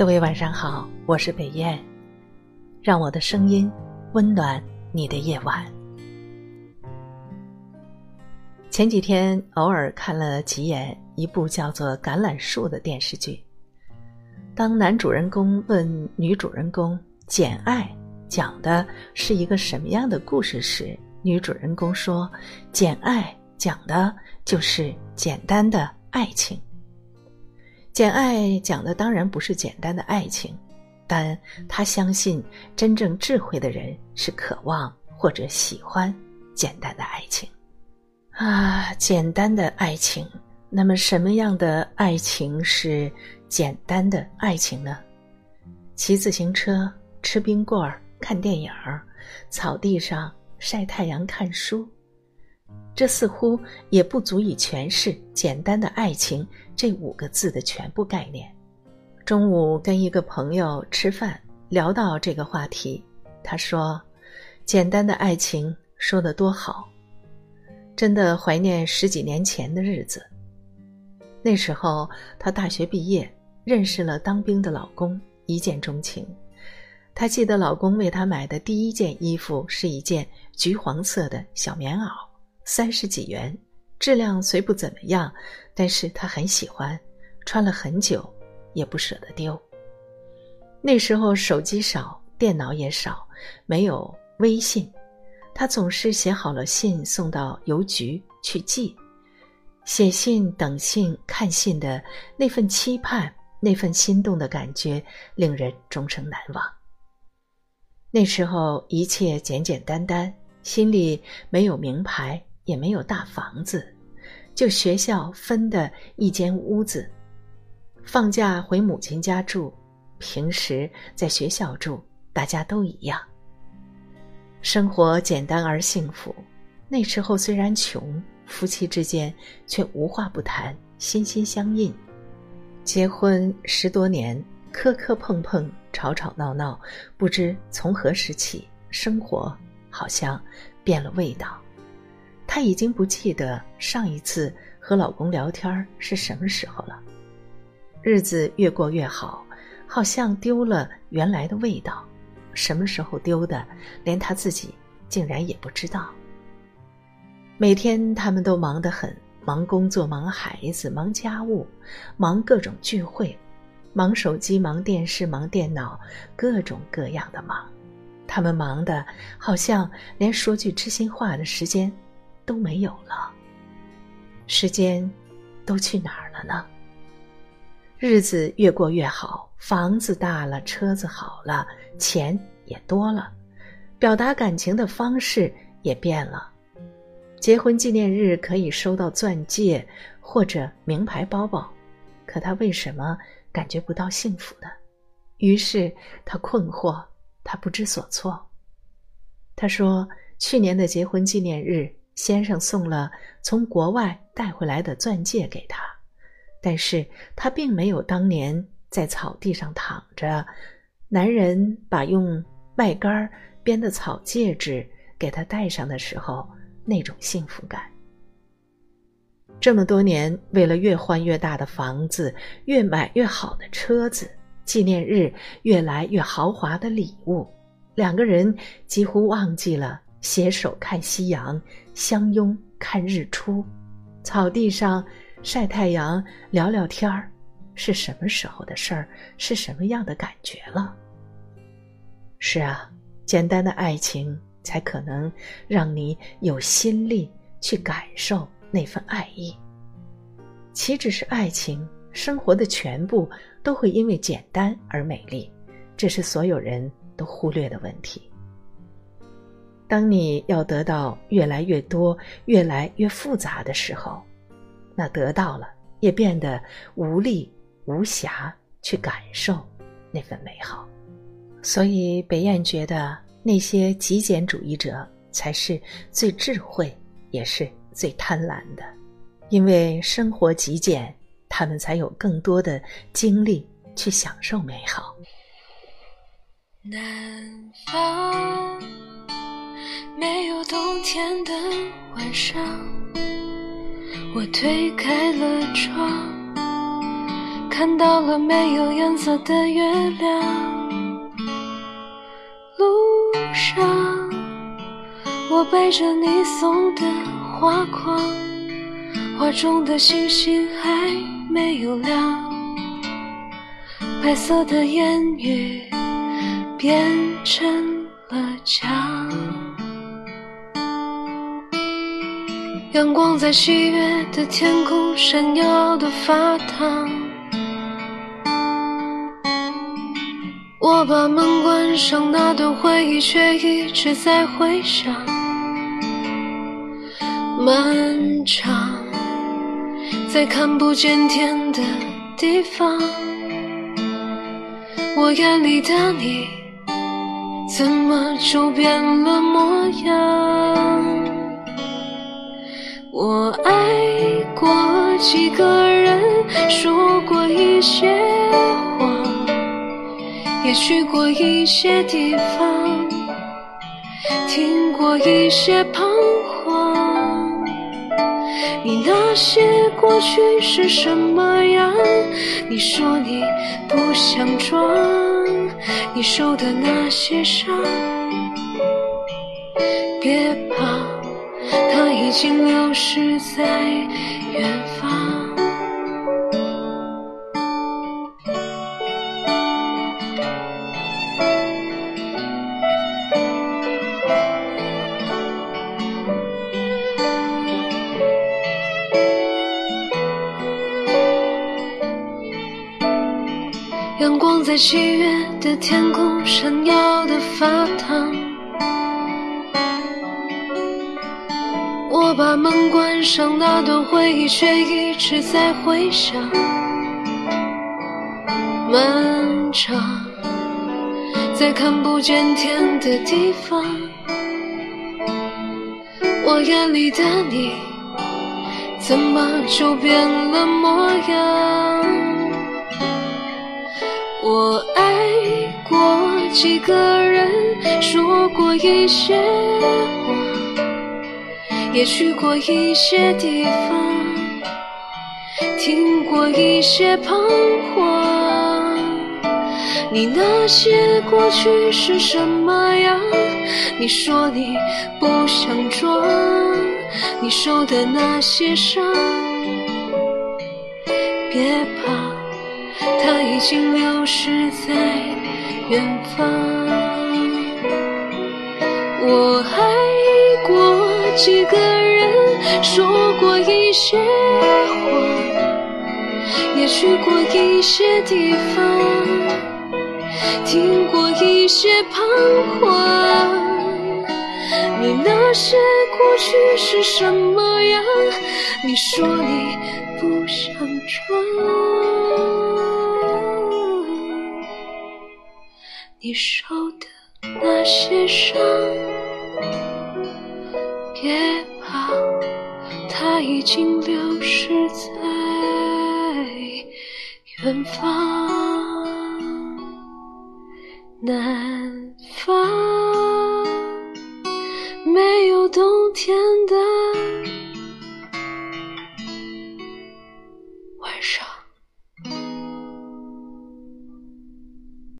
各位晚上好，我是北燕，让我的声音温暖你的夜晚。前几天偶尔看了几眼一部叫做《橄榄树》的电视剧，当男主人公问女主人公《简爱》讲的是一个什么样的故事时，女主人公说：“《简爱》讲的就是简单的爱情。”《简爱》讲的当然不是简单的爱情，但他相信真正智慧的人是渴望或者喜欢简单的爱情。啊，简单的爱情。那么，什么样的爱情是简单的爱情呢？骑自行车、吃冰棍儿、看电影儿、草地上晒太阳、看书。这似乎也不足以诠释“简单的爱情”这五个字的全部概念。中午跟一个朋友吃饭，聊到这个话题，他说：“简单的爱情说的多好，真的怀念十几年前的日子。那时候她大学毕业，认识了当兵的老公，一见钟情。她记得老公为她买的第一件衣服是一件橘黄色的小棉袄。”三十几元，质量虽不怎么样，但是他很喜欢，穿了很久，也不舍得丢。那时候手机少，电脑也少，没有微信，他总是写好了信送到邮局去寄。写信、等信、看信的那份期盼，那份心动的感觉，令人终生难忘。那时候一切简简单单，心里没有名牌。也没有大房子，就学校分的一间屋子。放假回母亲家住，平时在学校住，大家都一样。生活简单而幸福。那时候虽然穷，夫妻之间却无话不谈，心心相印。结婚十多年，磕磕碰碰，吵吵闹闹，不知从何时起，生活好像变了味道。她已经不记得上一次和老公聊天是什么时候了，日子越过越好，好像丢了原来的味道。什么时候丢的，连她自己竟然也不知道。每天他们都忙得很，忙工作，忙孩子，忙家务，忙各种聚会，忙手机，忙电视，忙电脑，各种各样的忙。他们忙的，好像连说句知心话的时间。都没有了，时间都去哪儿了呢？日子越过越好，房子大了，车子好了，钱也多了，表达感情的方式也变了。结婚纪念日可以收到钻戒或者名牌包包，可他为什么感觉不到幸福呢？于是他困惑，他不知所措。他说：“去年的结婚纪念日。”先生送了从国外带回来的钻戒给他，但是他并没有当年在草地上躺着，男人把用麦秆编的草戒指给他戴上的时候那种幸福感。这么多年，为了越换越大的房子，越买越好的车子，纪念日越来越豪华的礼物，两个人几乎忘记了。携手看夕阳，相拥看日出，草地上晒太阳聊聊天儿，是什么时候的事儿？是什么样的感觉了？是啊，简单的爱情才可能让你有心力去感受那份爱意。岂止是爱情，生活的全部都会因为简单而美丽，这是所有人都忽略的问题。当你要得到越来越多、越来越复杂的时候，那得到了也变得无力无暇去感受那份美好。所以北燕觉得那些极简主义者才是最智慧，也是最贪婪的，因为生活极简，他们才有更多的精力去享受美好。南方。没有冬天的晚上，我推开了窗，看到了没有颜色的月亮。路上，我背着你送的花筐，画中的星星还没有亮。白色的烟雨变成了墙。阳光在七月的天空闪耀的发烫，我把门关上，那段回忆却一直在回响。漫长，在看不见天的地方，我眼里的你，怎么就变了模样？我爱过几个人，说过一些话，也去过一些地方，听过一些彷徨。你那些过去是什么样？你说你不想装，你受的那些伤，别怕。它已经流失在远方。阳光在七月的天空闪耀的发烫。我把门关上，那段回忆却一直在回响。漫长，在看不见天的地方，我眼里的你，怎么就变了模样？我爱过几个人，说过一些。也去过一些地方，听过一些彷徨。你那些过去是什么样？你说你不想装，你受的那些伤，别怕，它已经流失在远方。我爱。几个人说过一些话，也去过一些地方，听过一些彷徨。你那些过去是什么样？你说你不想装，你受的那些伤。别怕，它已经流失在远方，南方。